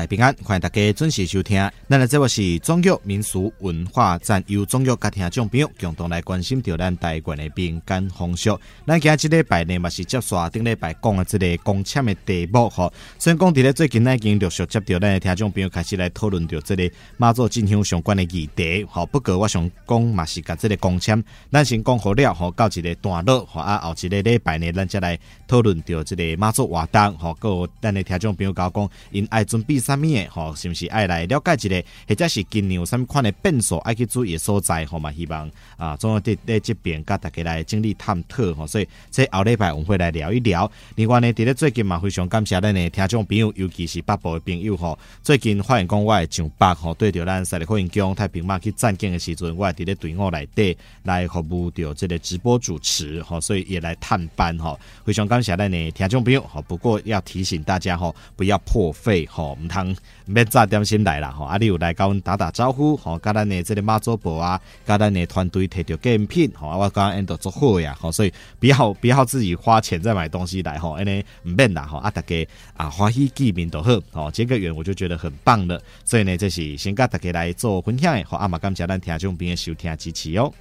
大平安，欢迎大家准时收听。咱的节目是中粤民俗文化站，由中粤家庭众朋友共同来关心着咱台湾的民间风俗。咱今日礼拜呢，嘛是接续顶礼拜讲的这个公签的题目吼。虽然讲伫咧最近呢，已经陆续接到咱的听众朋友开始来讨论着这个妈祖进香相关的议题。吼，不过我想讲嘛是甲这个公签，咱先讲好了吼，到一个段落吼啊，后一个礼拜呢，咱再来讨论着这个妈祖活动吼，个咱的听众朋友讲讲因爱准备。啥物诶？吼，是毋是爱来了解一下，或者是今年有啥物款的变数爱去注意所在？吼嘛，希望啊，总要伫咧这边甲大家来经历探讨吼。所以，这后礼拜我们会来聊一聊。另外呢，伫咧最近嘛，非常感谢咱的听众朋友，尤其是北部的朋友吼。最近发现讲我的上北吼，对着咱赛里福音宫太平马去战境的时阵，我伫咧队伍内底来服务着这个直播主持吼，所以也来探班吼。非常感谢咱的听众朋友吼。不过要提醒大家吼，不要破费吼。通免早点先来啦吼，啊，你有来甲阮打打招呼吼，甲咱的这个妈祖婆啊，甲咱的团队摕着纪念品吼，我刚刚因都做好呀吼，所以不要不要自己花钱再买东西来吼，安尼唔免啦吼，啊，大家啊欢喜见面就好吼，结个缘我就觉得很棒了，所以呢，这是先甲大家来做分享的，好，阿妈感谢咱听众朋友收听支持哦。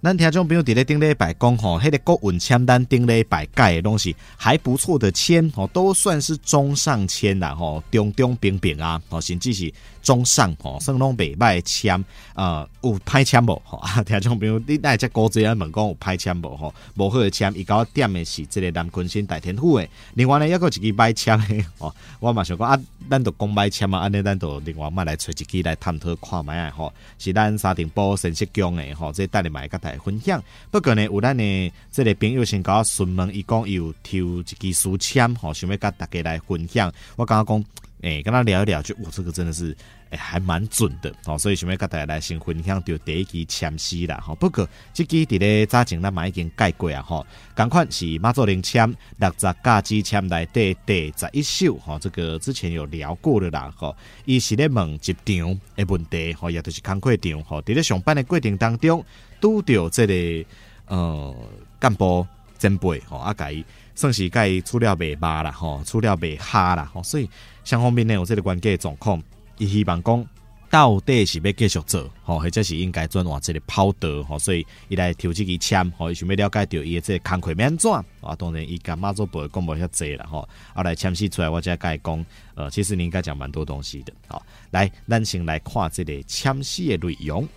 咱听众朋友伫咧顶礼拜讲吼，迄个国文签单顶礼拜盖的东西还不错的签吼，都算是中上签啦吼，中中平平啊，吼，甚至是中上吼，算拢袂歹签，呃，有歹签无吼？啊，听众朋友，你那只古仔啊问讲有歹签无吼？无好的签，伊甲我点的是这个南鲲鯓大天府的。另外呢，抑个一支歹签的 吼，我嘛想讲啊，咱都讲歹签啊，安尼咱都另外嘛来找一支来探讨看觅啊吼，是咱沙丁堡神色宫的吼，这带你买个。分享，不过呢，有咱呢，这个朋友先甲我询问，伊讲有抽一支书签，吼，想要甲大家来分享。我刚刚讲，诶、欸，跟他聊一聊，就我这个真的是，诶、欸，还蛮准的，哦，所以想要甲大家来先分享掉第一支签诗啦，吼。不过这支伫咧早前咱嘛已经盖过啊，吼。同款是妈祖灵签六十甲支签内底第十一首，吼，这个之前有聊过的啦，吼。伊是咧问一场诶问题，吼，也就是工课场，吼，伫咧上班的过程当中。拄着这个呃干部前辈吼，啊，甲伊算是甲伊处了袂歹啦吼，处了袂哈啦吼，所以双方面呢有这个关系状况，伊希望讲到底是要继续做吼，或者是应该转换这个跑道吼，所以伊来抽这个签吼，伊想要了解到伊的这个工课免怎啊，当然伊甲妈祖婆讲无遐济啦吼，啊来签诗出来，我才甲伊讲，呃，其实你应该讲蛮多东西的，好，来咱先来看这个签诗的内容。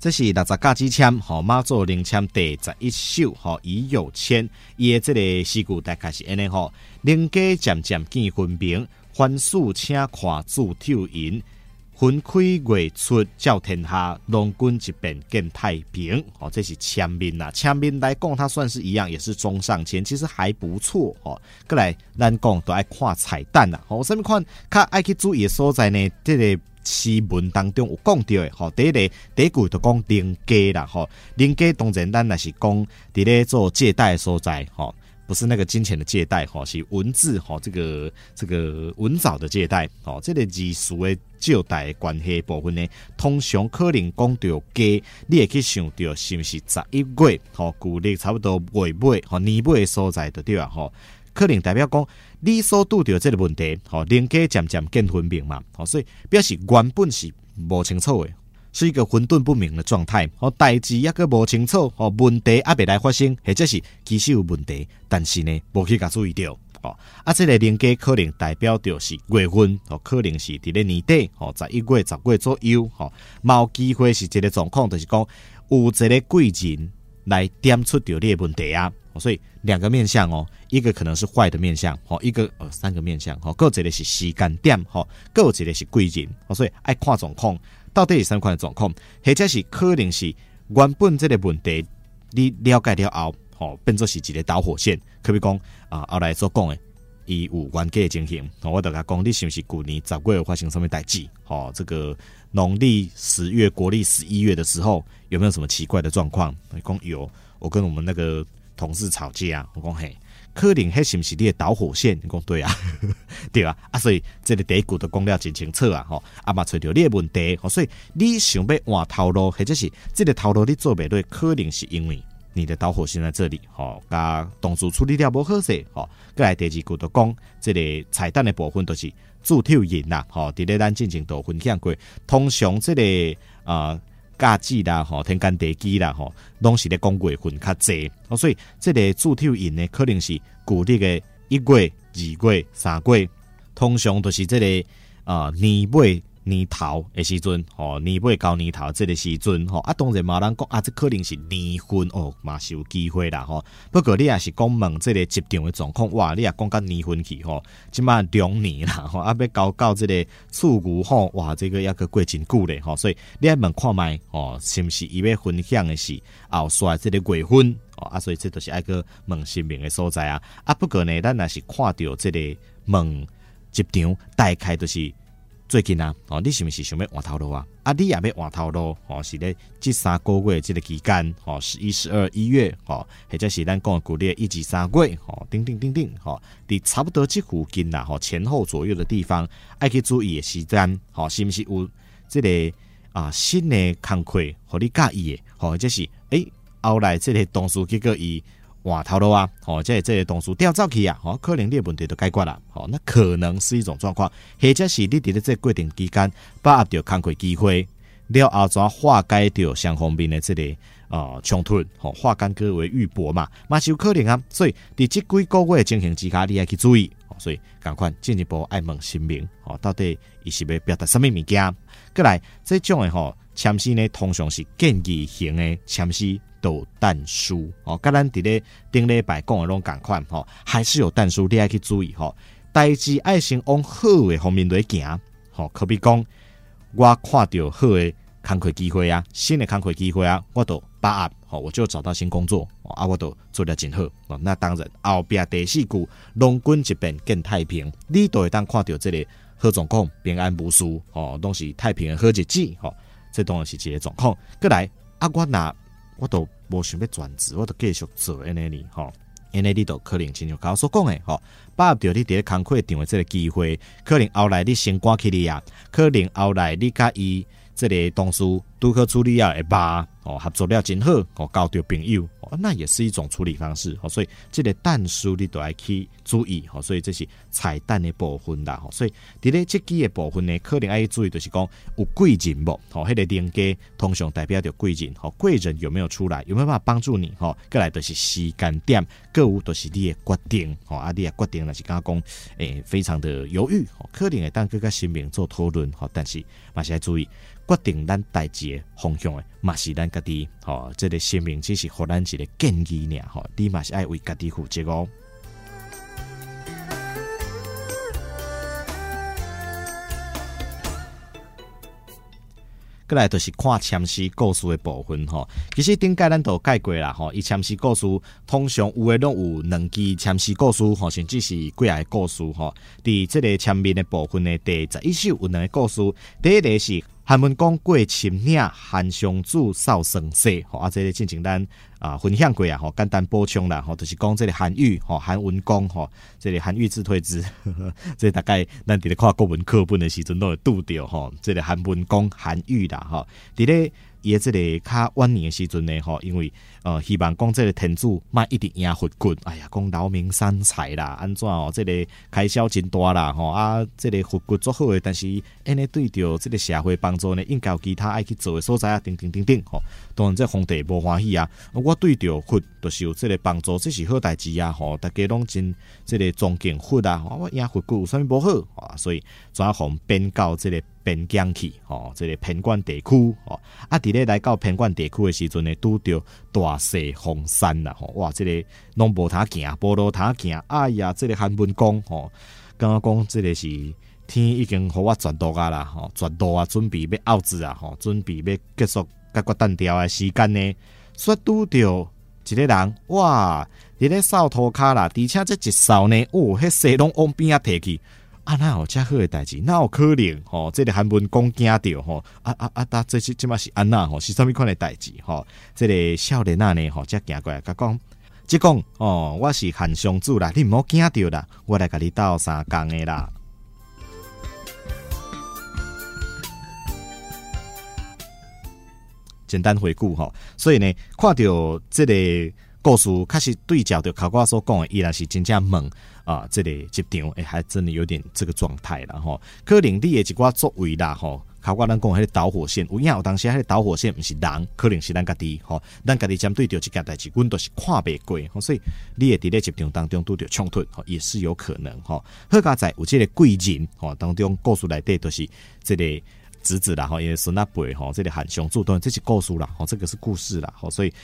这是六十甲支签，吼妈祖灵签第十一首，吼已有签，伊的这个诗句大概是安尼吼，灵家渐渐见分明，凡事请看自抽银，分开月出照天下，龙君一变见太平。吼，这是签面呐，签面来讲，它算是一样，也是中上签，其实还不错。吼，过来咱讲都爱看彩蛋呐，吼，什么款较爱去注意的所在呢？这个。诗文当中有讲到的，吼，第一个第一句就讲灵家啦，吼，灵家当然咱也是讲伫咧做借贷的所在，吼，不是那个金钱的借贷，吼，是文字，吼，这个这个文藻的借贷，吼，这个字词的借贷关系部分呢，通常可能讲到家，你会去想到是不是十一月，吼，旧历差不多月尾，吼，年尾的所在的对啊，吼。可能代表讲，你所拄着这个问题，吼，灵家渐渐见分明嘛，吼，所以表示原本是无清楚的，是一个混沌不明的状态，吼，代志抑阁无清楚，吼，问题还未来发生，或者是其实有问题，但是呢，无去甲注意到，吼，啊，这个灵家可能代表着是月份，吼，可能是伫咧年底，吼，十一月、十月左右，吼，冇机会是这个状况，就是讲有这个贵人。来点出掉你的问题啊。所以两个面向哦，一个可能是坏的面向，吼，一个呃三个面向，吼，各一个是时间点，吼，各一个是贵人哦，所以爱看状况，到底是三款的状况，或者是可能是原本这个问题你了解了后，吼，变作是一个导火线，可比讲啊后来所讲的，伊有冤家的情形，我就甲讲，你是不是旧年十月发生什么代志？吼，这个农历十月、国历十一月的时候，有没有什么奇怪的状况？讲有，我跟我们那个。同事吵架啊，我讲嘿，可能迄是不是你的导火线？你讲对啊，对啊，啊，所以这个第一句都讲了真清楚啊，吼，啊嘛找到你的问题，所以你想要换头路，或者是这个头路你做不对，可能是因为你的导火线在这里，吼，甲同事处理了不好势，吼，过来第二句都讲，这个彩蛋的部分都是铸铁银呐，吼，伫咧咱进前都分享过，通常这个啊。呃价值啦，吼，天干地支啦，吼，拢是咧讲月份较济，哦，所以这个铸铁银呢，可能是旧历的一月、二月、三月，通常都是这个啊、呃、年尾。年头的时阵，吼年尾到年头这个时阵，吼啊，当然嘛人讲啊，这可能是年份哦，嘛是有机会啦，吼。不过你也是讲问这个集场的状况，哇，你也讲到年份去，吼，即满两年啦，吼啊，要搞到这个厝牛吼，哇，这个也个过真久嘞，吼，所以你要问看觅，吼，是不是伊要分享的是后衰这个月份，哦啊，所以这都是一个问神明的所在啊。啊，不过呢，咱若是看到这个问集场，大概都是。最近啊，哦，你是不是想要换头路啊？啊，你也要换头路，哦，是咧这三个月这个期间，哦，十一、十二、一月，哦，或者是咱讲古历一、二、三月，哦，叮叮叮叮，哦，你差不多这附近啦，哦，前后左右的地方，爱去注意的时间，哦，是不是有这个啊新的工课和你介意的，哦或者是诶、欸、后来这个同事结果伊。换头路啊，哦，即系即系同事调走去啊，哦，可能你的问题都解决了，哦，那可能是一种状况，或者是你伫咧这过程期间把握到工作机会，了后怎化解掉双方面的这个呃冲突，哦，化干戈为玉帛嘛，嘛是有可能啊，所以伫这几个月进行之下，你要去注意，所以赶快进一步爱问神明，哦，到底伊是要表达什么物件？过来这种的吼签诗呢，通常是建议型的签诗。都有但书哦，甲咱伫咧顶礼拜讲的拢共款吼，还是有但书，你爱去注意吼。代志爱先往好的方面来行吼，可比讲我看到好的工作机会啊，新的工作机会啊，我都把握吼，我就找到新工作啊，我都做得真好。那当然后壁第四句龙滚一变更太平，你都会当看到这个好状况，平安无事吼，拢是太平的好日子吼，这当然是一个状况。过来啊，我拿。我都无想要转职，我都继续做安尼哩吼，因为你都可能亲像我所讲的吼，把握着你伫咧工课场的这个机会，可能后来你升官去哩啊，可能后来你甲伊即个同事拄好处理啊，会吧。哦，合作了真好，哦，交到朋友，哦，那也是一种处理方式，哦，所以这个但书你都要去注意，哦，所以这是彩蛋的部分啦，哦，所以伫咧这几个部分呢，可能要注意，就是讲有贵人无，哦，迄个连接通常代表着贵人，哦，贵人有没有出来，有没有办法帮助你，哦，过来就是时间点，各有都是你的决定，哦，啊，你的决定那是刚刚讲，诶，非常的犹豫，哦，可能会当各个新民做讨论，哦，但是嘛是要注意。决定咱代志的方向的，嘛是咱家己吼，这个生命只是互咱一个建议尔吼，你嘛是爱为家己负责哦。过来就是看签诗故事的部分吼，其实顶届咱都解过啦吼，伊签诗故事通常有诶拢有两支签诗故事吼，甚至是几啊个故事吼。伫这个签名的部分呢，第十一首有两个故事，第一个是。韩文讲过秦岭，韩湘子扫生死，吼啊，这个进行咱啊分享过啊，吼简单补充啦，吼就是讲这个韩愈，吼韩文公，吼这个韩愈自退之，这大概咱伫咧看国文课本的时阵都会拄着吼，这个韩文公韩愈啦，吼伫咧。伊个这个较晚年的时阵呢，吼，因为呃，希望讲这个天主卖一直赢佛骨，哎呀，讲劳民伤财啦，安怎哦，这个开销真大啦，吼啊，这个佛骨做好诶，但是安尼对着这个社会帮助呢，应该有其他爱去做诶所在啊，等等等等，吼，当然这皇帝无欢喜啊，我对着佛就是有这个帮助，这是好代志啊，吼，大家拢真这个尊敬佛啊，我赢佛骨有啥物无好啊，所以怎样红变告这个。边疆去，吼，这个偏远地区，吼，啊，伫咧来到偏远地区的时阵呢，拄着大势风山啦，吼，哇，这个拢无他行，无路他行，哎呀，这个韩文公，吼，刚刚讲这个是天已经互我绝度啊啦，吼，绝度啊，准备要奥子啊，吼，准备要结束甲决单调的时间呢，说拄着一个人，哇，伫咧扫涂骹啦，而且这一扫呢，哦，迄势拢往边啊提去。啊，那有遮好诶代志，那有可能吼？这个韩文公惊着吼，啊啊啊！哒，这是即马是安那吼？是啥物款诶代志吼？这个少年仔呢吼，则行过来甲讲，即讲哦，我是韩湘子啦，你毋好惊着啦，我来甲你斗相共诶啦。简单回顾吼，所以呢，看到这个故事，确实对照着考官所讲诶，依然是真正猛。啊，这里集场诶，还真的有点这个状态了哈。可能你的一寡作为啦吼，考官咱讲迄个导火线，有影有当时迄个导火线毋是人，可能是咱家己吼，咱家己针对着这件代志，阮都是看袂过，所以你会伫咧集场当中拄着冲突，吼，也是有可能吼。好佳在有这个贵人吼当中，故事内底都是这个侄子啦吼，因为孙阿伯吼，这个韩湘子，当然这是故事啦，吼，这个是故事啦，吼，所以。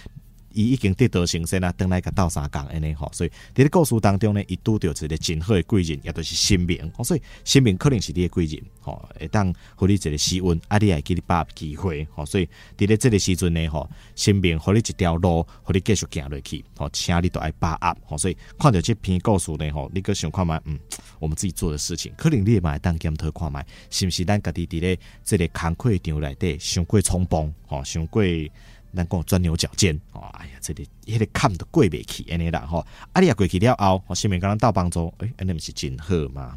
伊已经得道成仙啦，等来个斗相共安尼吼，所以伫咧故事当中呢，伊拄着一个真好诶贵人，也都是神明，所以神明可能是你诶贵人，吼，会当互你一个时运，啊，你也给你把握机会，吼，所以伫咧这个时阵呢，吼，神明互你一条路，互你继续行落去，吼，请你都爱把握，吼，所以看到这篇故事呢，吼，你个想看觅，嗯，我们自己做的事情，可能你也嘛会当检讨看觅，是毋是咱家己伫咧这个工课场内底，伤过冲动，吼，伤过。咱讲钻牛角尖哦，哎呀，这里迄个坎都过袂去安尼啦吼，啊你也过去了后，我身边跟人斗帮助，诶，安尼毋是真好吗？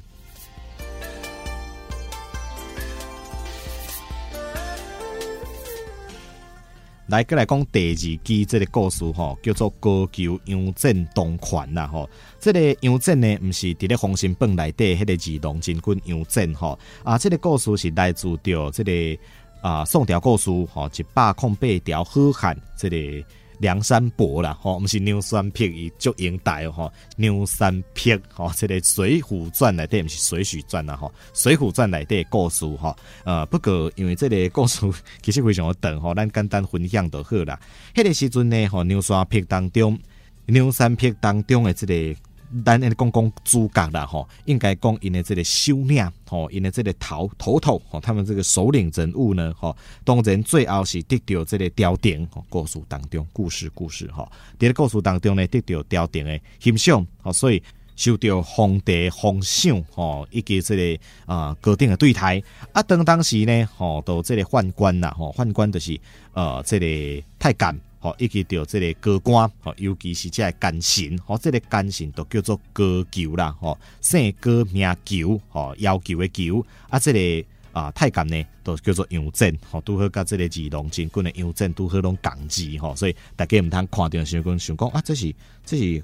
来，过来讲第二支这个故事吼，叫做高俅杨震东权啦吼。这个杨震呢，毋是伫咧封神榜内底迄个二龙真君杨震吼啊，这个故事是来自着这个。啊，宋朝故事吼，一百空八条好汉，这个梁山伯啦，吼，毋是梁山泊伊足英台吼，梁山泊吼，这个水浒传内底毋是水浒传啦，吼，水浒传内底故事吼，呃，不过因为这个故事其实非常长吼，咱简单分享就好啦。迄个时阵呢，吼，梁山泊当中，梁山泊当中的这个。咱来讲讲主角啦吼，应该讲因的这个首领吼，因的这个头头头吼，他们这个首领人物呢吼，当然最后是得到这个朝廷吼，故事当中故事故事吼，伫个故事当中呢得到朝廷的欣赏吼，所以受到皇帝封赏吼，以及这个啊高定的对待啊，当当时呢吼，到这个宦官啦吼，宦官就是呃这个太监。吼，以及着这个高官，吼，尤其是这个奸臣，吼，这个奸臣都叫做高球啦，吼，姓高名球，吼，要求的球，啊，这个啊太监呢，都叫做杨震，吼，拄好甲这个二龙真君的杨震拄好拢共字，吼，所以大家毋通看到时阵想讲啊，这是这是。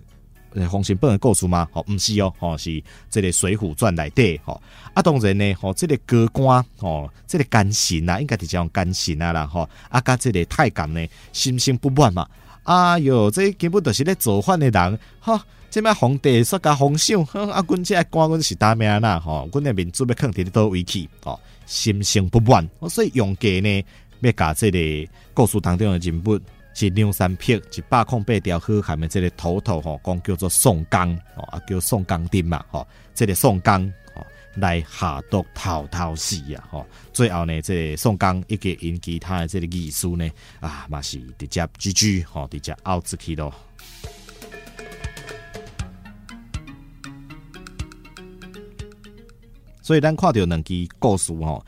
诶，封神榜的故事吗？吼，毋是哦，吼是这个水浒传内底，吼啊，当然呢，吼这个高官，吼这个奸臣啊，应该是讲奸臣啊啦，吼啊，甲这个太监呢，心生不满嘛。哎哟，这根本就是咧造反的人，哈，这摆皇帝说甲封赏，啊，阮这官阮是打命啦，吼，阮的民主要放伫咧倒位去，吼，心生不满，所以用计呢，要甲这个故事当中的人物。是梁山泊一百空八条好汉的这个头头吼，讲叫做宋江哦，啊叫宋江丁嘛吼，这个宋江哦来下毒偷偷死啊吼，最后呢，这个宋江一个因其他的这个义士呢啊嘛是直接 GG 吼，直接拗出去咯。所以咱看到两支故事吼。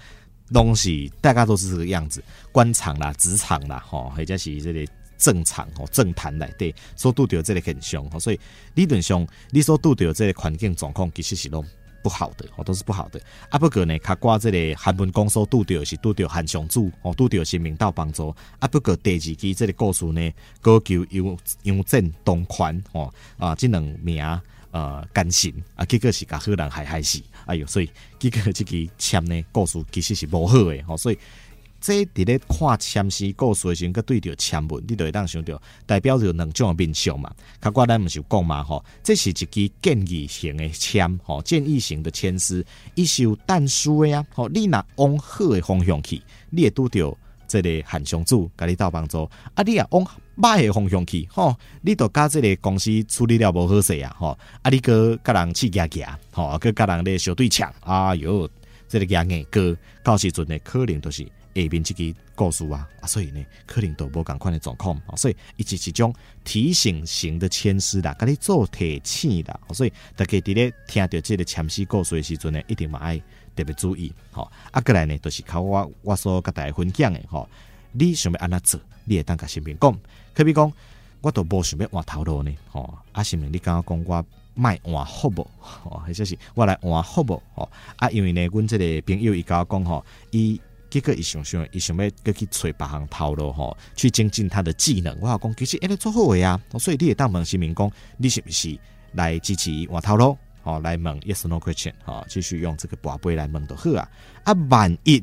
东西大家都是这个样子，官场啦、职场啦，吼，或者是这个政场吼、政坛内底所拄到这个现象，所以理论上你所拄到这个环境状况，其实是拢不好的，哦，都是不好的。啊，不过呢，卡挂这个韩文公所拄到是拄到韩湘子，哦，拄到是明道帮助。啊，不过第二期这个故事呢，高俅杨杨震东权，哦，啊，这两名呃奸臣啊，结果是甲好人害害死。哎呦，所以这个这个签呢，故事其实是不好的吼，所以这伫咧看签诗故事的时阵，佮对着签文，你就会当想到代表着两种面相嘛。较寡咱毋是讲嘛吼，这是一支建议型的签吼，建议型的签诗，伊是有但书的啊。吼，你若往好的方向去，你会拄着这个韩商主甲你斗帮助。啊，你啊往歹的方向去，吼，你都甲这个公司处理了无好势啊，吼。啊，你搁甲人去夹夹，吼，搁甲人咧小对抢，哎哟，这个夹硬哥到时阵呢，可能都是。下面这个故事啊，啊，所以呢，可能都无共款的状况，所以伊是一种提醒型的签诗啦，甲你做提醒啦，所以大家伫咧听到这个签诗故事的时阵呢，一定嘛爱特别注意，吼。啊，过来呢，都、就是靠我我所甲大家分享的，吼，你想要安怎做，你会当甲身边讲，可比讲，我都无想要换头路呢，吼，啊，是毋你刚刚讲我卖换好无，吼，或者是我来换好无，吼，啊，因为呢，阮这个朋友伊甲我讲，吼，伊。结果伊想想，伊想要搁去找别项头路吼，去精进他的技能。我讲其实一直做好诶啊，所以你会当问市民讲，你是不是来支持换头路？吼，来问 yes no question，吼，继续用这个宝贝来问就好啊。啊，万一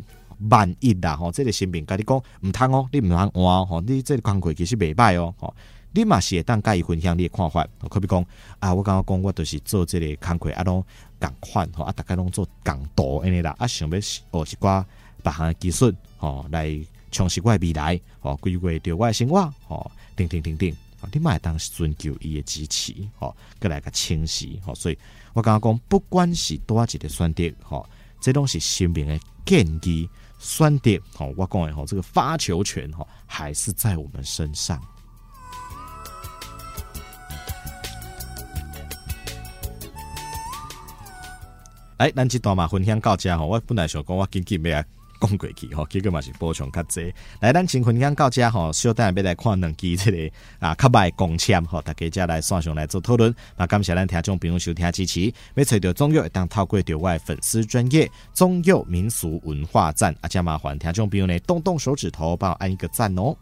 万一啦，吼，这个市民甲你讲毋通哦，你毋通换吼，你这个工课其实袂歹哦，吼，你嘛是会当甲伊分享你诶看法。可比讲啊，我刚刚讲我都是做这个工课啊，拢共款吼，啊，大家拢做共多安尼啦，啊，想要学一寡。别项技术，吼，来充实我未来，吼，规划着我生活，吼，等等等等，你嘛会当寻求伊的支持，吼，过来个清晰，吼，所以我刚刚讲，不管是多一个选择，吼，这拢是生命的建议选择，吼，我讲的吼，这个发球权，吼，还是在我们身上。来，咱这段嘛分享到这吼，我本来想讲我紧紧要。讲过去吼，结果嘛是补充较济。来，咱请分享到这吼，小等下要来看两支这个啊，较卖公签吼，大家再来线上来做讨论。那感谢咱听众朋友收听支持，要找到中药，当透过着我粉丝专业中药民俗文化站，啊，且麻烦听众朋友呢，动动手指头帮我按一个赞哦。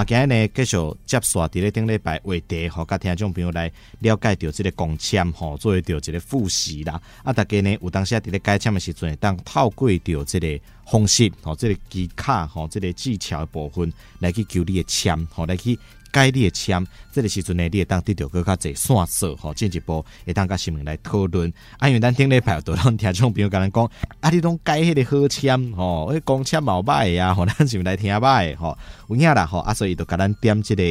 啊，今日呢继续接续伫咧顶礼拜话题，吼，甲听众朋友来了解到这个公签，吼，作为着一个复习啦。啊，大家呢有当时啊伫咧改签的时阵，当透过着这个方式，吼，这个技巧，吼，这个技巧的部分来去求你的签，吼，来去。该你的签，这个时阵呢，你会当得到更加侪线索吼，进一步会当甲市民来讨论。啊，因为咱顶礼拜都让听众朋友甲咱讲，啊，你拢改迄个好签吼，迄公签毛歹呀，吼，咱是来听歹吼，有影啦吼，啊，所以就甲咱点这个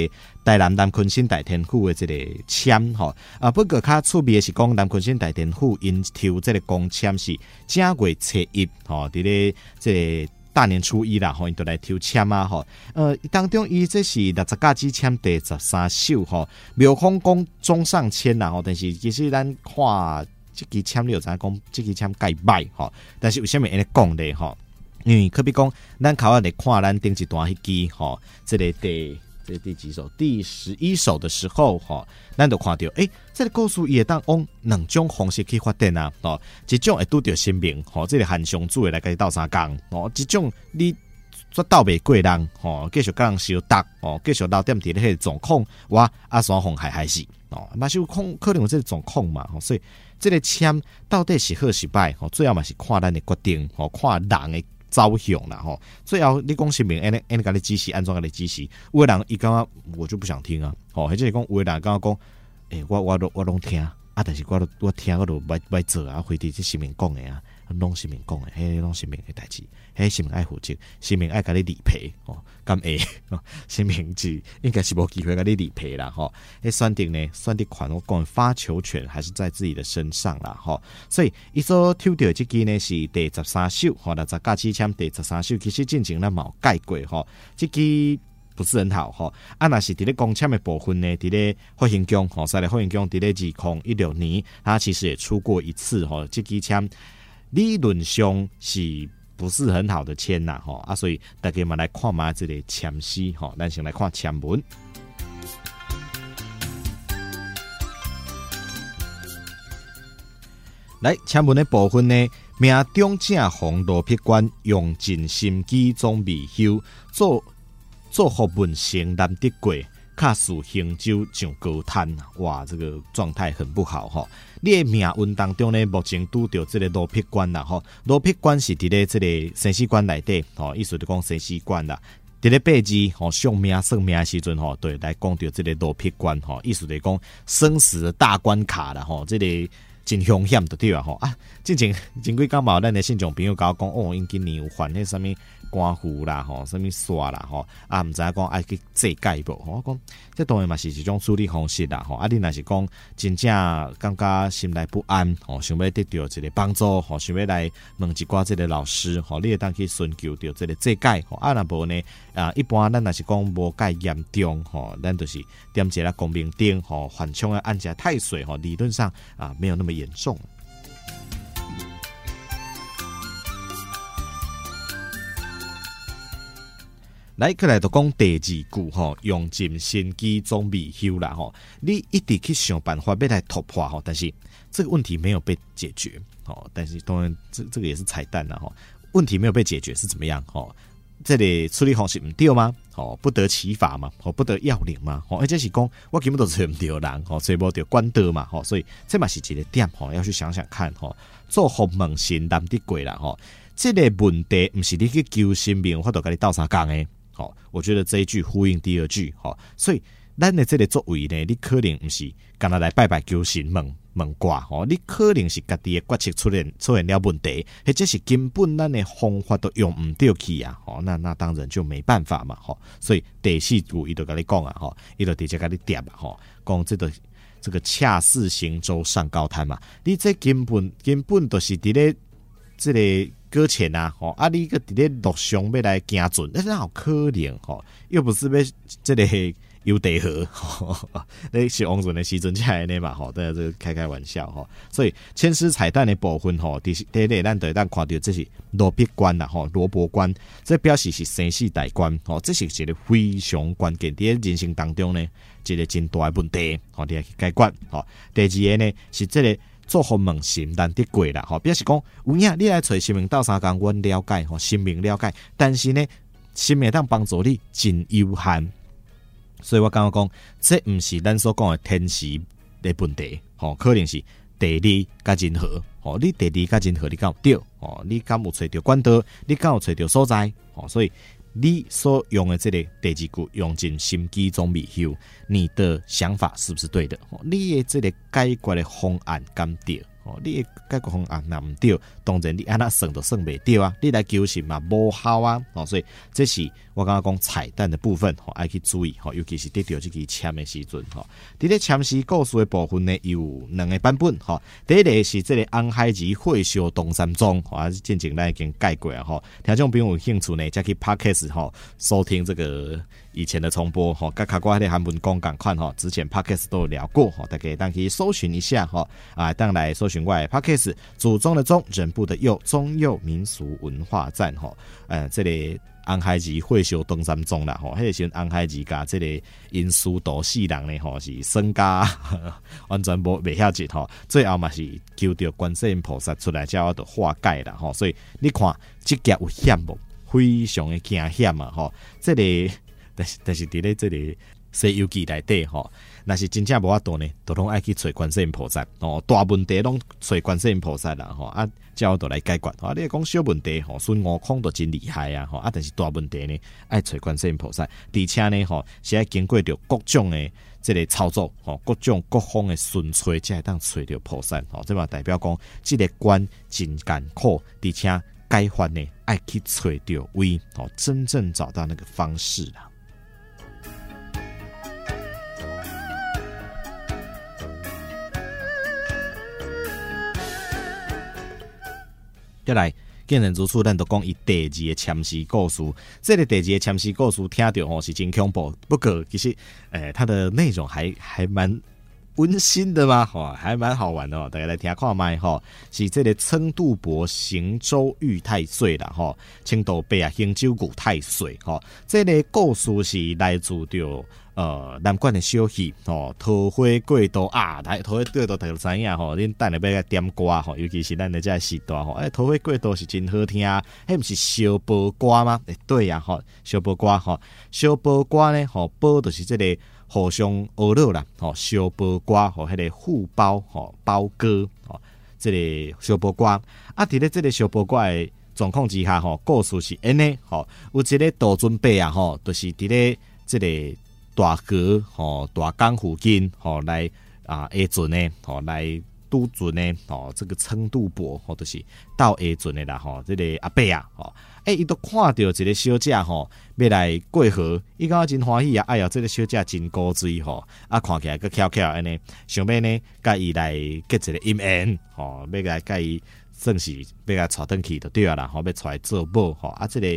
台南南鲲鯓大天府的这个签吼，啊，不过较趣味的是讲南鲲鯓大天府因抽这个公签是正月初一吼，伫咧这个。大年初一啦，吼，因都来抽签啊，吼，呃，当中伊这是六十家之签第十三首，吼，庙方讲中上签啦，吼，但是其实咱看这支签，你有知影讲这支签改歹，吼，但是为什么安尼讲咧，吼？因为可比讲，咱考下来看咱顶一段迄支，吼，这个第。这第几首？第十一首的时候，哈，咱就看到，诶、欸，这个故事也当用两种方式去发展啊，哦，一种会拄到生命，吼，这个韩商主会来跟你斗相共，哦，一种你做斗袂过人，吼，继续跟人相斗，哦，继续留点伫咧迄状况，哇，阿双红还还是，哦，嘛是有可可能有这个状况嘛，所以这个签到底是好是坏，吼，最后嘛是看咱的决定，吼，看人的。招向了吼，最后你讲是明，安尼安尼甲你支持，安装甲你支持，有的人伊刚刚我就不想听啊，吼，或者是讲有的人刚刚讲，诶、欸，我我都我拢听啊，但是我都我听我都不不做啊，回伫这市民讲的啊，拢市民讲的，嘿，拢市民的代志，嘿，市民爱负责，市民爱甲你理赔哦，咁诶，市民是应该是无机会甲你理赔啦，吼，诶，选定呢，选定款我讲发球权还是在自己的身上啦，吼，所以伊所抽到这支呢是第十三首，吼，那十甲支签第十三首，其实进前咱冇改过，吼，这支不是很好，吼，啊，那是伫咧公签的部分呢，伫咧复兴宫，吼，在咧复兴宫伫咧二零一六年，他其实也出过一次，吼，这支签。理论上是不是很好的签呐？吼啊，所以大家嘛来看嘛，这个签诗吼，咱先来看签文。来签文的部分呢，命中正红罗撇官，用尽心机总未休，做做好文成难得过。卡数行舟上高滩，哇，这个状态很不好哈。你的命运当中呢，目前拄到这个罗撇关啦哈，罗撇关是伫咧这个生死关内底，吼，意思就讲生死关啦。伫咧八字吼，算命算命时阵吼，对，来讲到这个罗撇关吼，意思就讲生死的大关卡啦吼，这个真凶险的对啊吼啊，之前前几工嘛，咱的信众朋友甲我讲，哦，因今年有犯迄什么。刮胡啦，吼，什么刷啦，吼，啊，毋知影讲爱去祭改无？我讲，这当然嘛是一种处理方式啦，吼。啊，你若是讲真正感觉心内不安，吼，想要得到一个帮助，吼，想要来问一寡这个老师，吼，你会当去寻求到这个祭改，吼。啊，若无呢，啊，一般咱若是讲无介严重，吼，咱就是点一个光明灯，吼，缓冲啊，按下太岁，吼，理论上啊，没有那么严重。来，过来就讲第二句吼，用尽心机总未休啦吼。你一直去想办法要来突破吼，但是这个问题没有被解决哦。但是当然，这这个也是彩蛋啦吼。问题没有被解决是怎么样吼？这里处理方式唔对吗？哦，不得其法嘛，哦，不得要领嘛，哦，而且是讲我根本都找唔到人，哦，所以冇得官德嘛，哦，所以这嘛是一个点，吼，要去想想看，吼，做好门神难得贵啦，吼，这个问题唔是你去求神明，或者跟你斗相共诶。好，我觉得这一句呼应第二句，好，所以咱的这个作为呢，你可能不是干那来拜拜求神问问卦，哦，你可能是家己的决策出现出现了问题，或者是根本咱的方法都用唔到去啊，哦，那那当然就没办法嘛，吼，所以第四句伊就跟你讲啊，吼，伊就直接跟你点啊，吼，讲这个这个恰似行舟上高滩嘛，你这根本根本都是伫咧这个。搁浅啊！吼，啊，你个伫咧陆上要来行船，那是好可怜吼，又不是要这个游地河，那是往船的时阵才呢嘛，吼，大家这个开开玩笑吼。所以签诗彩蛋的部分吼，第第一咱得当看到这是罗撇关啦，吼，罗伯关，这表示是生死大关，吼，这是一个非常关键，伫人生当中呢，一个真大的问题，吼，你要去解决，吼。第二个呢是这个。做好问神难得贵啦，吼，表示讲有影你来找神明斗相共，阮了解吼，神明了解，但是呢，神明当帮助你真有限，所以我刚刚讲，这毋是咱所讲的天时的问题，吼，可能是地利甲人和，吼，你地利甲人和你敢有对，吼，你敢有找到管道，你敢有找到所在，吼，所以。你所用的这个第二句用尽心机总未休，你的想法是不是对的？你的这个解决的方案敢对？你解决方案那唔对，当然你安那算都算未对啊！你来求神嘛无效啊！哦，所以这是我刚刚讲彩蛋的部分，吼，爱去注意，吼，尤其是得到这个签的时阵，吼，伫咧签诗故事的部分呢，有两个版本，吼，第一个是这个红孩儿会修东山庄，啊，进前咱已经改过啊，吼，听众朋友有兴趣呢，再去 Podcast 吼收听这个。以前的重播哈，甲卡瓜的韩文讲赶快哈，之前 Podcast 都有聊过哈，大家当可以搜寻一下哈啊，当来搜寻外 Podcast 祖宗的宗，人部的佑，中佑民俗文化站哈，呃，这里安海吉会修东山宗啦哈，迄个时安海吉甲这里因书都四人呢哈，是身家 完全无未晓得哈，最后嘛是求到观世音菩萨出来叫我的化解啦哈，所以你看这个有险无？非常的惊险嘛哈，这里。但是但是伫咧这里《西游记》内底吼，那是真正无法度呢，都拢爱去找观世音菩萨哦。大问题拢找观世音菩萨啦吼啊，叫我都来解决。啊，你讲小问题吼，孙悟空都真厉害啊吼啊，但是大问题呢，爱找观世音菩萨，而且呢吼，是爱经过着各种的这个操作吼，各种各方的顺吹，才会当找着菩萨吼。这嘛代表讲，这个关真艰苦，而且解决呢，爱去找着位哦，真正找到那个方式啦。再来，见人之处，咱都讲伊第二个签诗故事。这个第二个签诗故事听着吼是真恐怖，不过其实，诶、欸，它的内容还还蛮温馨的嘛，吼，还蛮好玩的哦。大家来听看麦吼，是这个称度伯行舟遇太岁啦，吼，称度伯啊行舟遇太岁，吼，这个故事是来自着。呃南管的小戏哦，桃花过渡啊，台桃花过渡大家知影吼，恁等下要来点歌吼，尤其是咱的这时代吼，哎，桃花过渡是真好听，啊，迄毋是小波歌吗？诶、欸，对呀，吼，小波歌吼，小波歌呢，吼，波就是这个互相学乐啦，吼，小波歌吼，迄个互包吼，包歌吼，这个小波歌啊，伫咧这个小波歌的状况之下吼，故事是安尼吼，有一个杜俊伯啊吼，就是伫咧这个。大河吼，大江附近吼来啊，下船呢吼来渡船呢吼，这个称渡伯或者是到下船的啦吼，这个阿伯啊吼，诶，伊都看到一个小姐吼要来过河，伊感觉真欢喜啊！哎呀，这个小姐真古锥吼，啊，看起来阁翘翘安尼，想要呢甲伊来结一个姻缘吼，要来甲伊算是要甲带转去就对啊啦，吼，要出来做某吼，啊，这个。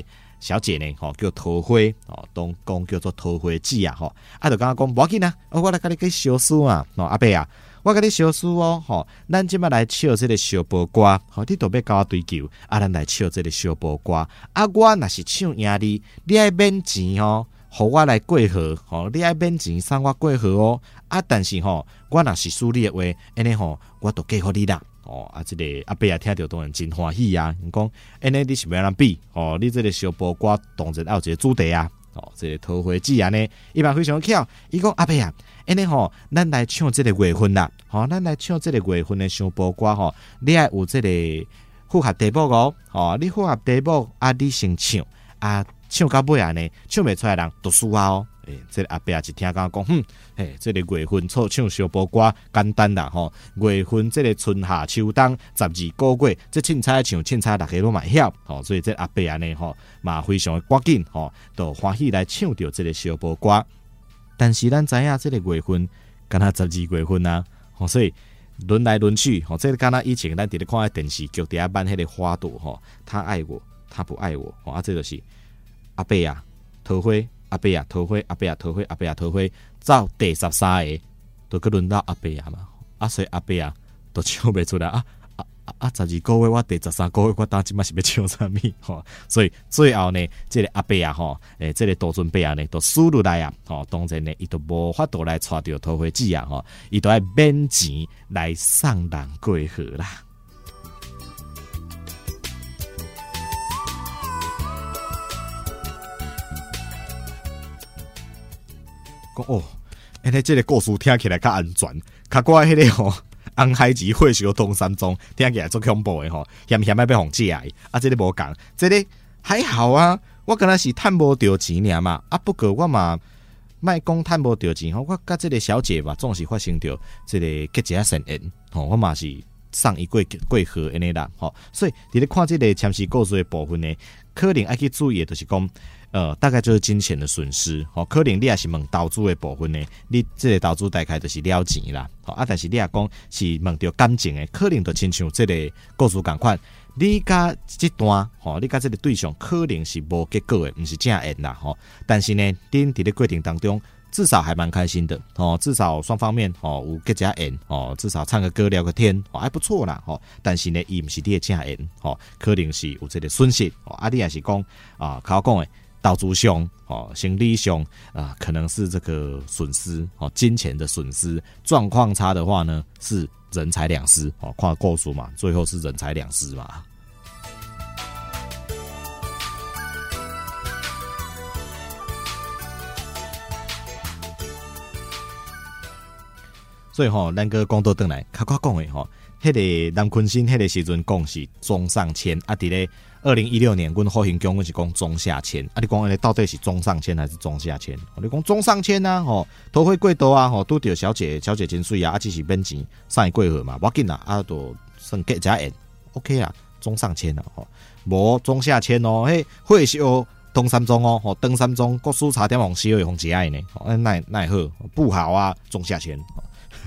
小姐呢，吼叫桃花，哦，东宫叫做桃花姊啊，吼，啊，就刚刚讲，无要紧啊，我来甲你去小书啊，喏，阿伯啊，我甲你小书哦，吼，咱即马来唱这个小波歌，吼，你都要甲我追求，啊，咱来唱这个小波歌，啊，我若是唱赢你，你爱免钱哦，互我来过河，吼，你爱免钱送我过河哦，啊，但是吼，我若是输你的话，安尼吼，我都嫁互你啦。哦，啊，这个阿伯啊，听到当然真欢喜啊！你讲，安尼你是要安怎比？哦，你这个小波歌当然要有一个主题啊！哦，这个桃花姊啊呢，一般非常巧。伊讲阿伯啊，安尼吼，咱来唱这个月份啦！吼，咱来唱这个月份的小波歌吼，你爱有这个符合题目哦！哦，你符合题目啊，你先唱啊，唱到尾啊呢，唱袂出来人读书啊哦。诶、欸，这个、阿伯也是听讲讲，哼，诶、欸，这个月份凑唱小波歌简单啦吼。月份这个春夏秋冬十二个月，这凊彩唱凊彩大家拢嘛晓吼。所以这阿伯安尼吼嘛非常的赶紧吼，都欢喜来唱着这个小波歌。但是咱知影这个月份，敢若十二月份啊，吼，所以轮来轮去，吼，这个敢若以前咱伫咧看电视剧底下扮迄个花朵吼，他爱我，他不爱我，吼啊，这就是阿伯啊，桃花。阿伯啊，桃花，阿伯啊，桃花，阿伯啊，桃花，走第十三个，都去轮到阿伯啊嘛。啊，所以阿伯啊，都唱不出来啊啊啊！十二个月，我第十三个月，我当即嘛是要唱啥物吼？所以最后呢，这个阿伯啊，吼，诶，这个杜俊伯啊呢，都输入来啊，吼，当然呢，伊都无法度来带着桃花姊啊，吼，伊都爱免钱来送人过河啦。哦，哎，那这个故事听起来较安全，较怪迄个吼，红孩子会学东山中，听起来足恐怖的吼，嫌嫌要被红借来，啊，这个无讲，这个还好啊，我刚才是趁无着钱尔嘛，啊，不过我嘛，卖讲趁无着钱吼，我甲这个小姐嘛，总是发生着这个结一善缘，吼，我嘛是送伊过过河安尼啦，吼，所以你咧看这个前世故事的部分呢，可能爱去注意的就是讲。呃，大概就是金钱的损失，吼，可能你也是问投资的部分呢，你这个投资大概就是了钱啦，好啊，但是你也讲是问到感情的，可能就亲像这个故事共款，你甲这段，吼，你甲这个对象可能是无结果的，毋是正缘啦，吼，但是呢，恁伫咧过程当中，至少还蛮开心的，哦，至少双方面，哦，有结加缘，哦，至少唱个歌聊个天，哦，还不错啦，吼，但是呢，伊毋是你的正缘，吼，可能是有这个损失，哦，啊，你也是讲啊，靠讲诶。投资上，哦，心理上啊，可能是这个损失，哦，金钱的损失。状况差的话呢，是人财两失，哦，跨过数嘛，最后是人财两失嘛。所以吼，咱个讲到转来，较快讲诶吼，迄个南鲲鯓迄个时阵讲是中上签啊，伫咧。二零一六年，阮好兴讲，阮是讲中下签啊！你讲诶，到底是中上签还是中下签？你讲中上签呐，吼，桃花过渡啊，吼，拄着小姐，小姐真水啊，啊，只是免钱，送伊过河嘛，无要紧啦，啊，都算结加缘，OK 啊，中上签啊，吼，无中下签哦，嘿，会烧东山中哦，吼，登山中国书茶店往西二红节爱呢，哎，奈奈好不好啊？中下签。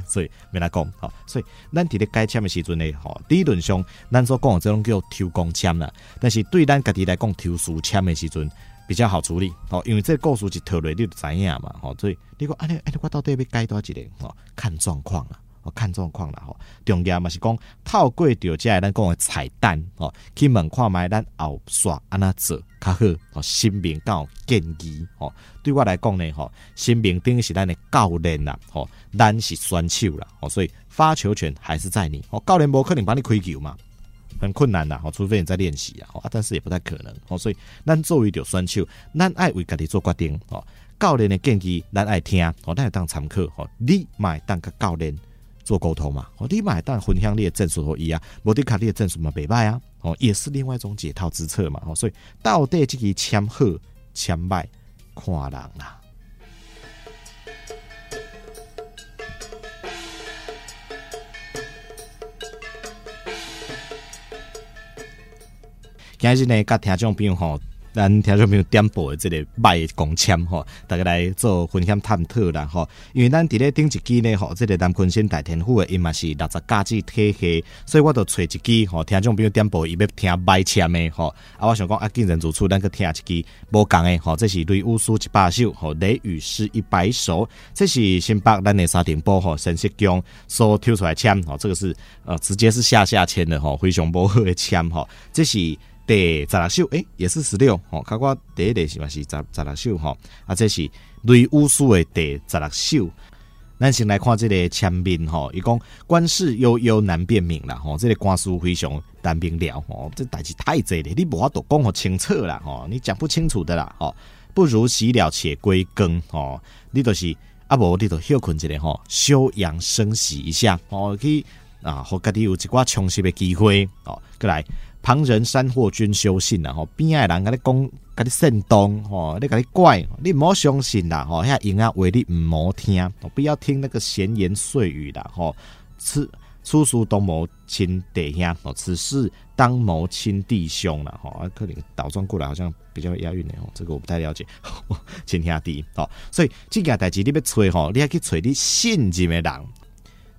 所以没来讲，好，所以咱伫咧改签的时阵呢，吼，理论上咱所讲的这种叫抽公签啦，但是对咱家己来讲，抽书签的时阵比较好处理，吼，因为这个故事一套落你就知影嘛，吼，所以你讲，哎，哎，我到底要改多少个？吼，看状况啊，哦，看状况啦吼。重要嘛是讲透过着这咱讲的彩蛋哦，去问看觅咱后续安怎做较好哦。新民敢有建议哦，对我来讲呢吼，新民等于是咱的教练啦吼，咱是选手啦哦，所以发球权还是在你哦。教练无可能帮你开球嘛，很困难的哦，除非你在练习啊，啊但是也不太可能哦。所以咱作为着选手，咱爱为家己做决定哦。教练的建议咱爱听哦，咱会当参考哦。你买当个教练做沟通嘛？哦，你买当分享你的战术和伊啊，无的卡你的战术嘛，袂歹啊。哦，也是另外一种解套之策嘛。哦，所以到底这个签好签歹看人啦。今日呢，甲听众朋友吼。咱听众朋友点播的这个卖公签吼，大家来做分享探讨啦吼。因为咱伫咧顶一期呢吼，这个南鲲鯓大天府的伊嘛是六十加级体系，所以我就找一期吼，听众朋友点播伊要听卖签的吼。啊，我想讲啊，既然如此，咱去听一期无共的吼，这是雷武师一百首吼，雷雨诗一百首，这是新北咱的沙丁堡吼，陈世强所抽出来签吼，这个是呃直接是下下签的吼，非常不好的签吼，这是。第十六首，诶、欸，也是十六吼。看我第一个是嘛是十十六首吼，啊，这是雷武师的第十六首。咱先来看这个签名吼，伊讲官事悠悠难辨明啦吼，这个官司非常难明了吼，这代志太济了，你无法度讲好清楚啦吼，你讲不清楚的啦吼，不如洗了且归更吼，你就是啊无你就休困一下吼，休养生息一下哦，去啊，互家己有一寡充实的机会哦，过来。旁人山祸君修信啦，吼边爱人甲你讲，甲你煽动，吼你甲你怪，你唔好相信啦，吼遐闲啊话你唔好听，不要听那个闲言碎语啦，吼此此事当谋亲弟兄，哦此事当谋亲弟兄啦，吼啊可能倒转过来好像比较押韵的吼，这个我不太了解，亲兄弟，吼所以这件代志你要找吼，你要去找你信任的人，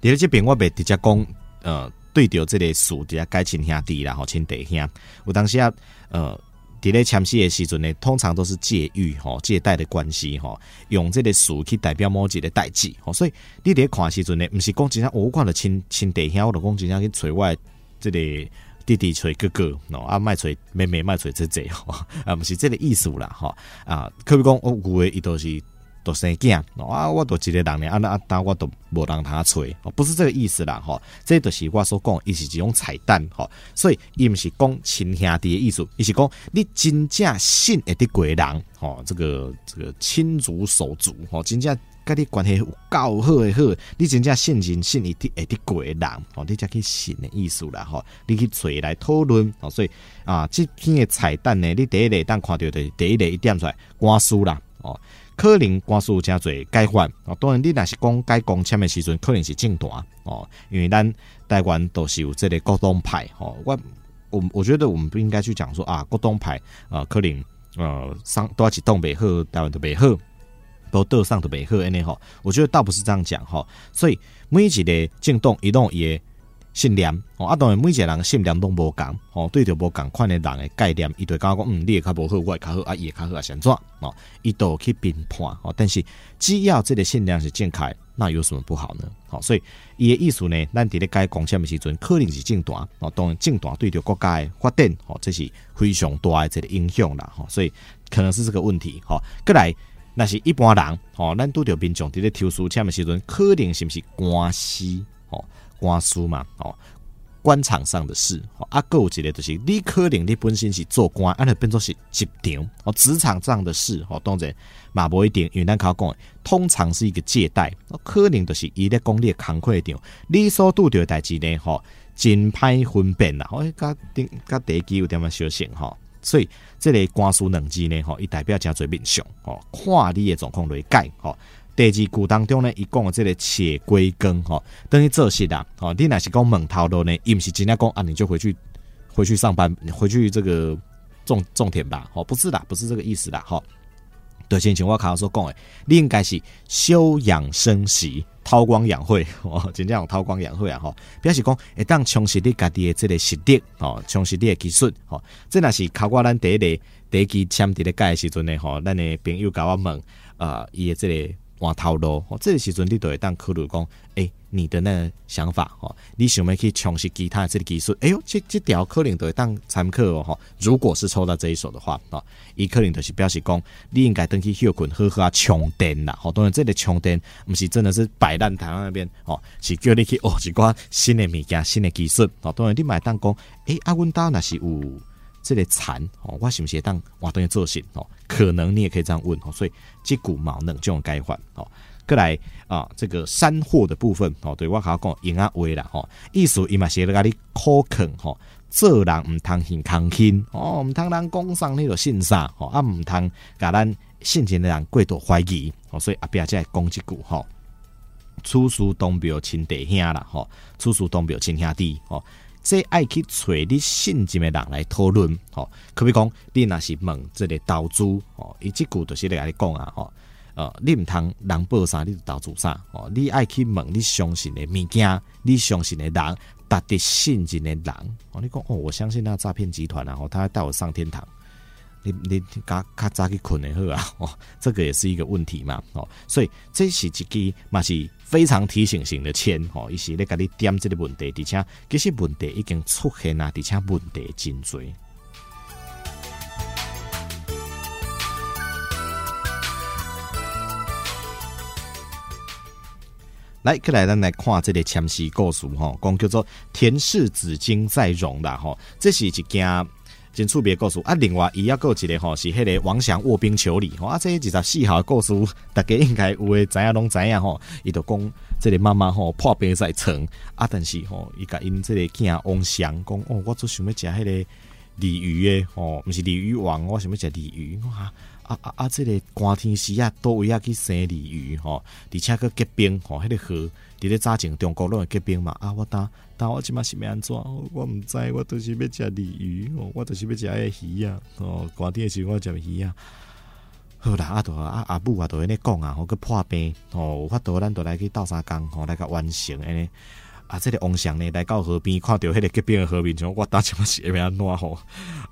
第二这边我袂直接讲，呃。对着这个事，直接改亲兄弟啦，吼亲弟兄。有当时啊，呃，伫咧签诗的时阵呢，通常都是借喻吼借贷的关系吼，用这个事去代表某一个代志吼。所以你伫咧看时阵呢，毋是讲真正我看了亲亲弟兄，我就讲真正去找我这个弟弟找哥哥，喏啊，卖找妹妹卖找姐姐吼，啊，毋是这个意思啦，吼啊，可比讲我有诶伊都是。都生囝。啊！我都一个人呢，啊那啊，但我都无人他吹，不是这个意思啦，吼，这都是我所讲，伊是一种彩蛋，吼，所以伊毋是讲亲兄弟的意思，伊是讲你真正信会得过人，吼，这个这个亲族手足，吼，真正跟你关系有够好的好，你真正信任信一定会得过人，吼，你才去信的意思啦，吼，你去找来讨论，吼，所以啊，这篇的彩蛋呢，你第一个当看到的第一个一点出来，官司啦，哦。可能官司真侪改换哦，当然你若是讲改公签的时阵，可能是正大哦，因为咱台湾都是有这个国党派哦。我我我觉得我们不应该去讲说啊，国党派啊，可能呃上都要去东北好，台湾都北好，都都上都北好安尼吼。我觉得倒不是这样讲哈，所以每一个政党移动也。信念哦，啊，当然每一个人信念拢无共哦，对着无共款的人的概念，伊对讲讲，嗯，你也较无好，我也较好，啊，伊也较好啊，先怎哦，伊都去评判哦。但是只要这个信念是正确，那有什么不好呢？好，所以伊的意思呢，咱伫咧改公签的时阵，可能是政党哦，当然政党对着国家的发展哦，这是非常大的这个影响啦。吼，所以可能是这个问题。吼，过来那是一般人哦，咱拄着民众伫咧抽书签的时阵，可能是不是官司？哦？官司嘛，哦，官场上的事，啊，还有一个就是你可能你本身是做官，啊，你变作是职场哦，职场上的事，哦，当然嘛不一定，因为咱考讲，通常是一个借贷，可能就是伊咧讲你工课场，你所拄着代志呢，吼，真歹分辨啦，哦，甲顶甲第一支有点仔相像，吼，所以这个官司两字呢，吼，伊代表真侪面相，哦，看你的状况来改，吼。第二句当中呢，伊讲的这个且归更吼，等于做事啦。哦，你若是讲门头路呢，伊毋是真正讲啊，你就回去回去上班，回去这个种种田吧。哦，不是啦，不是这个意思啦。吼，对，先前我卡所讲的，你应该是休养生息，韬光养晦。哦，真正韬光养晦啊。吼，表示讲会当充实你家己的这个实力，哦，充实你的技术。吼，这若是考过咱第一个第一期签伫咧改的时阵呢。吼，咱的朋友甲我问，啊、呃，伊的这个。换头路，哦，这个时阵你都会当考虑讲，诶、欸，你的那个想法，吼，你想要去从事其他的这个技术，哎呦，这这条可能都会当参考哦，吼，如果是抽到这一手的话，哦，伊可能就是表示讲，你应该登去休困，好好啊充电啦，吼，当然这个充电不是真的是摆烂台湾那边，哦，是叫你去学一寡新的物件、新的技术，哦，当然你买当讲，诶、欸，阿阮兜那是有。这个蚕哦，我是不是当我等于做事哦？可能你也可以这样问哦。所以这股毛能这种改换哦，过来啊，这个山货的部分哦，对我好讲用啊话啦吼，意思伊嘛是咧甲你考肯吼，做人唔通很康轻哦，唔通人讲上你就信啥哦，啊唔通甲咱信前的人过度怀疑哦，所以阿伯再讲一句吼，处事当表亲弟兄啦吼，处事当表亲兄弟吼。这爱去找你信任的人来讨论，吼，可比讲你若是问这个投资，吼，伊即句就是来讲啊，吼，呃，你唔通人报啥，你就投资啥，哦，你爱去问你相信的物件，你相信的人，值得信任的人，哦，你讲哦，我相信那诈骗集团啊，吼，他会带我上天堂，你你较较早去困的好啊，哦，这个也是一个问题嘛，哦，所以这是一句嘛是。非常提醒型的签吼，伊是咧甲你点这个问题，而且其实问题已经出现啊，而且问题真多。来，过来咱来看这个签诗故事吼，讲叫做田氏子荆在戎啦吼，这是一件。真趣味的故事啊！另外，伊还有一个吼，是迄个王祥卧冰求鲤吼啊！这二十四号故事，大家应该有诶知影拢知影吼。伊就讲，这个妈妈吼破病在床啊，但是吼，伊甲因这个囝王祥讲哦，我做想要食迄个鲤鱼诶吼，毋是鲤鱼王，我想要食鲤鱼啊啊啊啊！这个寒天时啊，倒位啊去生鲤鱼吼，而且阁结冰吼，迄个河。伫咧早前中国拢会结冰嘛？啊，我打打我即马是要安怎？我毋知，我都是要食鲤鱼，我都是要食迄鱼啊！哦，寒天的时候我食鱼啊。好啦，啊，都啊阿母啊，都安尼讲啊，吼，佮破病哦，有法度咱都来去斗相共，吼，来甲完成安尼。啊，这个王祥呢，来到河边，看到迄个结冰的河面上，我打即马是要安怎吼？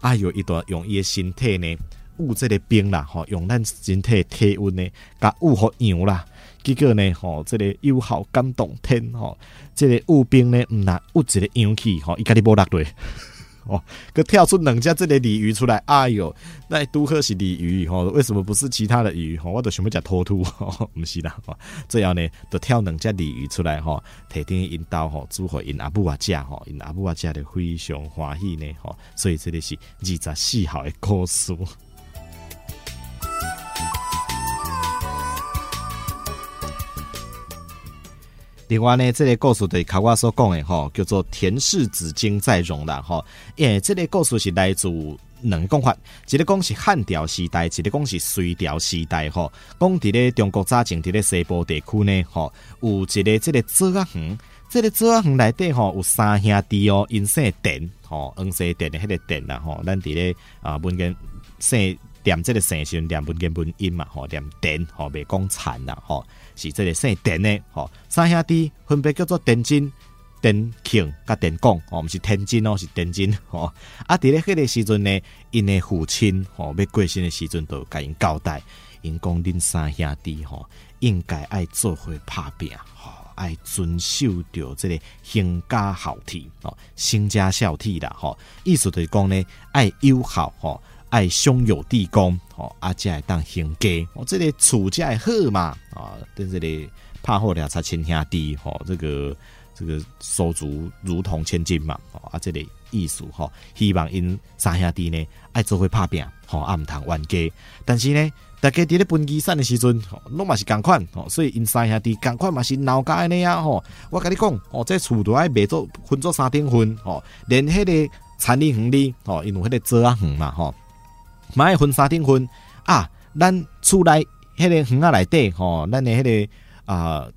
哎哟，伊段用伊的身体呢，捂这个冰啦，吼，用咱身体体温呢，甲捂好样啦。结果呢，吼、哦，这个又好感动天，吼、哦，这个雾兵呢，毋那有一个氧气，吼，伊家己无落对，哦，佮跳出两只这个鲤鱼出来，哎哟，那拄好是鲤鱼，吼、哦，为什么不是其他的鱼？吼、哦，我都想要食兔兔，吼，毋是啦，吼，最后呢，就跳两只鲤鱼出来，吼、哦，提点引导，吼，煮互因阿母啊食，吼，因阿母啊食的非常欢喜呢，吼，所以这里是二十四号的故事。另外呢，这个故事对卡我所讲的吼，叫做田氏子荆在戎啦吼。诶，这个故事是来自两个讲法，一个讲是汉朝时代，一个讲是隋朝时代吼。讲伫咧中国早前伫咧西部地区呢，吼，有一个这个左仔园，这个左仔园内底吼有三兄弟哦，因姓田吼，黄姓田的迄个田啦吼。咱伫咧啊文言姓念这个姓时，念文言文音嘛吼，念田吼，袂讲田啦吼。是这个姓田的，吼，三兄弟分别叫做田金、田庆、甲田广，哦，毋是田金哦，是田金，吼。啊，伫咧迄个时阵呢，因的父亲，吼，要过身的时阵，就甲因交代，因讲恁三兄弟，吼，应该爱做伙拍拼，吼，爱遵守着这个兴家孝悌，哦，兴家孝悌啦，吼，意思就是讲呢，爱友好，吼。爱兄友弟恭，吼，阿才会当兴家，哦，这个处才会好嘛，啊，在这里拍好了才亲兄弟，吼，这个这个手足如同千金嘛，啊，这里意思吼，希望因三兄弟呢爱做伙拍拼，吼，啊，毋通冤家，但是呢，大家伫咧分遗产的时阵，哦拢嘛是共款，吼，所以因三兄弟共款嘛是闹家呢啊，吼，我甲你讲，哦，这厝都爱卖做分做三等份，吼，连迄个产业园里，吼，因为迄个做啊园嘛，吼。买一分三等分啊！咱厝内迄个园仔内底吼，咱的迄个啊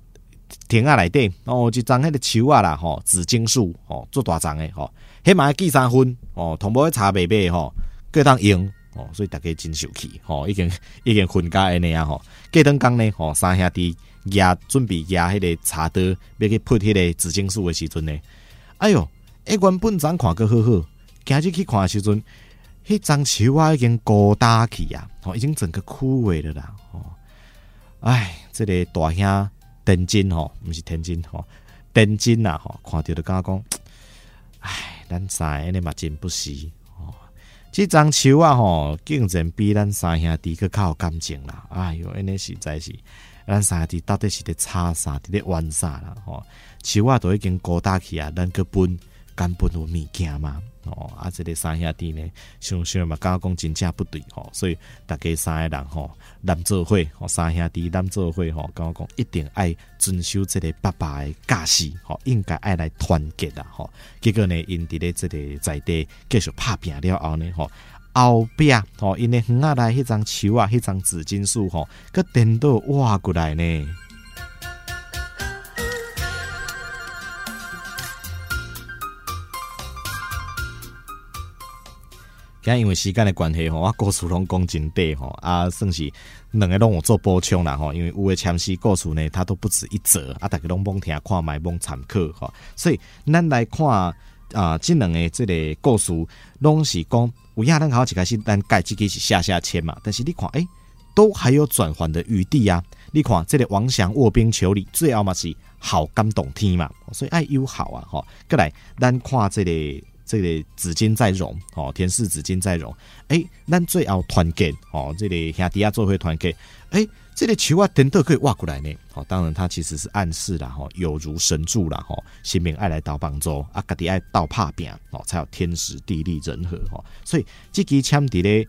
田仔内底哦，一欉迄个树啊啦吼，紫荆树吼，做大欉的吼，迄嘛要记三分哦，同无差袂袂吼，各当用哦，所以大家真受气吼，已经已经分家安尼啊吼，过当工呢吼，三兄弟压准备压迄个茶刀，要去劈迄个紫荆树的时阵呢，哎哟，一原本咱看阁好好，今日去看的时阵。迄张树啊，已经高大去啊，哦，已经整个枯萎了啦，哦，哎，这个大兄天津吼，不是天津吼，天津呐吼，看到就甲我讲，哎，咱三个呢嘛真不死哦，这张树啊吼，竟然比咱三兄弟个较有感情啦，哎哟，安尼实在是，咱三兄弟到底是咧吵啥，伫咧玩啥啦吼，树啊都已经孤单去啊，咱个分敢分有物件嘛？哦，啊，这个三兄弟呢，想想嘛，刚刚讲真正不对吼，所以大家三个人吼，难做伙吼，三兄弟难做伙吼，刚刚讲一定爱遵守这个爸爸的教示吼，应该爱来团结啦吼。结果呢，因伫咧这个在地继续拍拼了后呢吼，后壁吼，因为园仔内迄张树啊，迄张紫金树吼，佮颠倒挖过来呢。今因为时间的关系吼，我故事拢讲真短吼，啊，算是两个拢有做补充啦吼。因为有的前诗故事呢，它都不止一则，啊，大家拢罔听看卖罔参考吼。所以咱来看啊，这两个这个故事拢是讲有影咱好一开始咱盖自己是下下签嘛，但是你看诶、欸，都还有转圜的余地啊。你看这个王祥卧冰求鲤，最后嘛是好感动天嘛，所以爱友好啊吼。过来咱看这个。这个紫金再荣哦，田氏紫金再荣，哎，咱最后团结哦，这里兄弟啊做会团结，哎，这里树啊颠倒可以挖过来呢，哦，当然他其实是暗示了哈，有如神助了哈，神明爱来到帮助啊，家己爱到拍拼哦，才有天时地利人和哦，所以这支签底咧。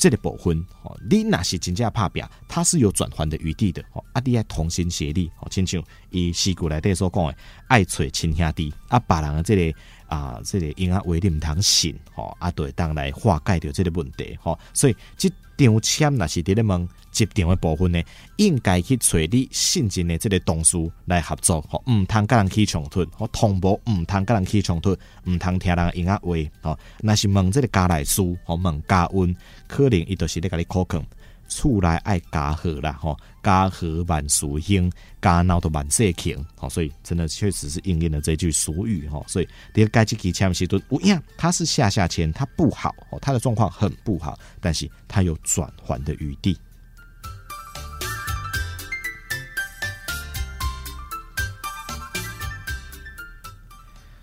这个部分，哦，你那是真正拍拼，它是有转圜的余地的，哦，啊，你爱同心协力，哦，亲像以诗句内底所讲的，爱找亲兄弟，啊，别人的这个啊，这个因啊为你唔通信，吼，啊，对，当来化解掉这个问题，吼，所以这张签那是伫咧问。集点的部分呢，应该去找你信任的这个同事来合作，吼，唔通跟人起冲突，吼，同步唔通跟人起冲突，唔通听人应啊话，吼，那是问这个家来事，吼，问家运，可能伊就是咧甲你考考，厝内爱家和啦，吼，家和万事兴，家闹都万事兴，吼，所以真的确实是应验了这句俗语，吼，所以第二个这支签时阵有影，它是下下签，它不好，吼，它的状况很不好，但是它有转圜的余地。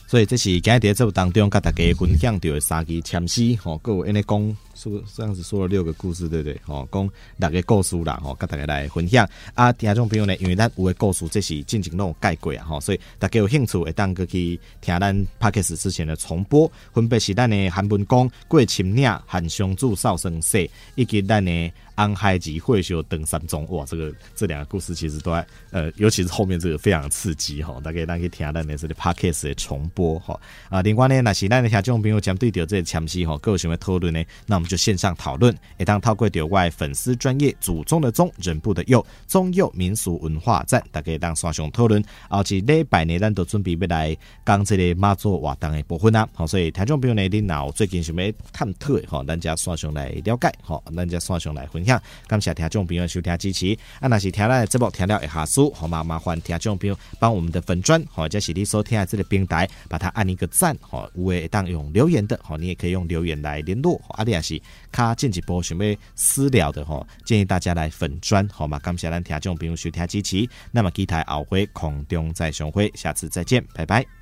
所以这是今日在节目当中，跟大家分享到的三支签诗，吼，各位安尼讲，说这样子说了六个故事，对不对？吼，讲六个故事啦，吼，跟大家来分享。啊，听众朋友呢，因为咱有个故事，这是进行那种概括啊，吼，所以大家有兴趣会当过去听咱 Podcast 之前的重播，分别是咱的韩文公、过秦岭、韩雄柱、少生说，以及咱的。安海吉会修登山中，哇，这个这两个故事其实都还呃，尤其是后面这个非常刺激哈，大家大家可以听下咱的这个 podcast 的重播哈啊。另外呢，那是咱的听众朋友针对到这个签诗哈，各位想要讨论呢，那我们就线上讨论。一当透过点外粉丝专业祖宗的宗人部的佑宗佑民俗文化站，大家当线上讨论。而且礼拜呢，咱都准备要来讲这个妈祖活动的部分啊。好，所以听众朋友呢，你脑最近想要探讨哈，咱家线上来了解哈，咱家线上来分享。感谢听众朋友收听支持，啊，那是听咱的节目听了一下书，好嘛？麻烦听众朋友帮我们的粉专，或者是你收听的这个平台，把它按一个赞，好，有诶当用留言的，好，你也可以用留言来联络，啊，你也是卡进一步想要私聊的，哈，建议大家来粉专，好嘛？感谢咱听众朋友收听支持，那么期待后会空中再相会，下次再见，拜拜。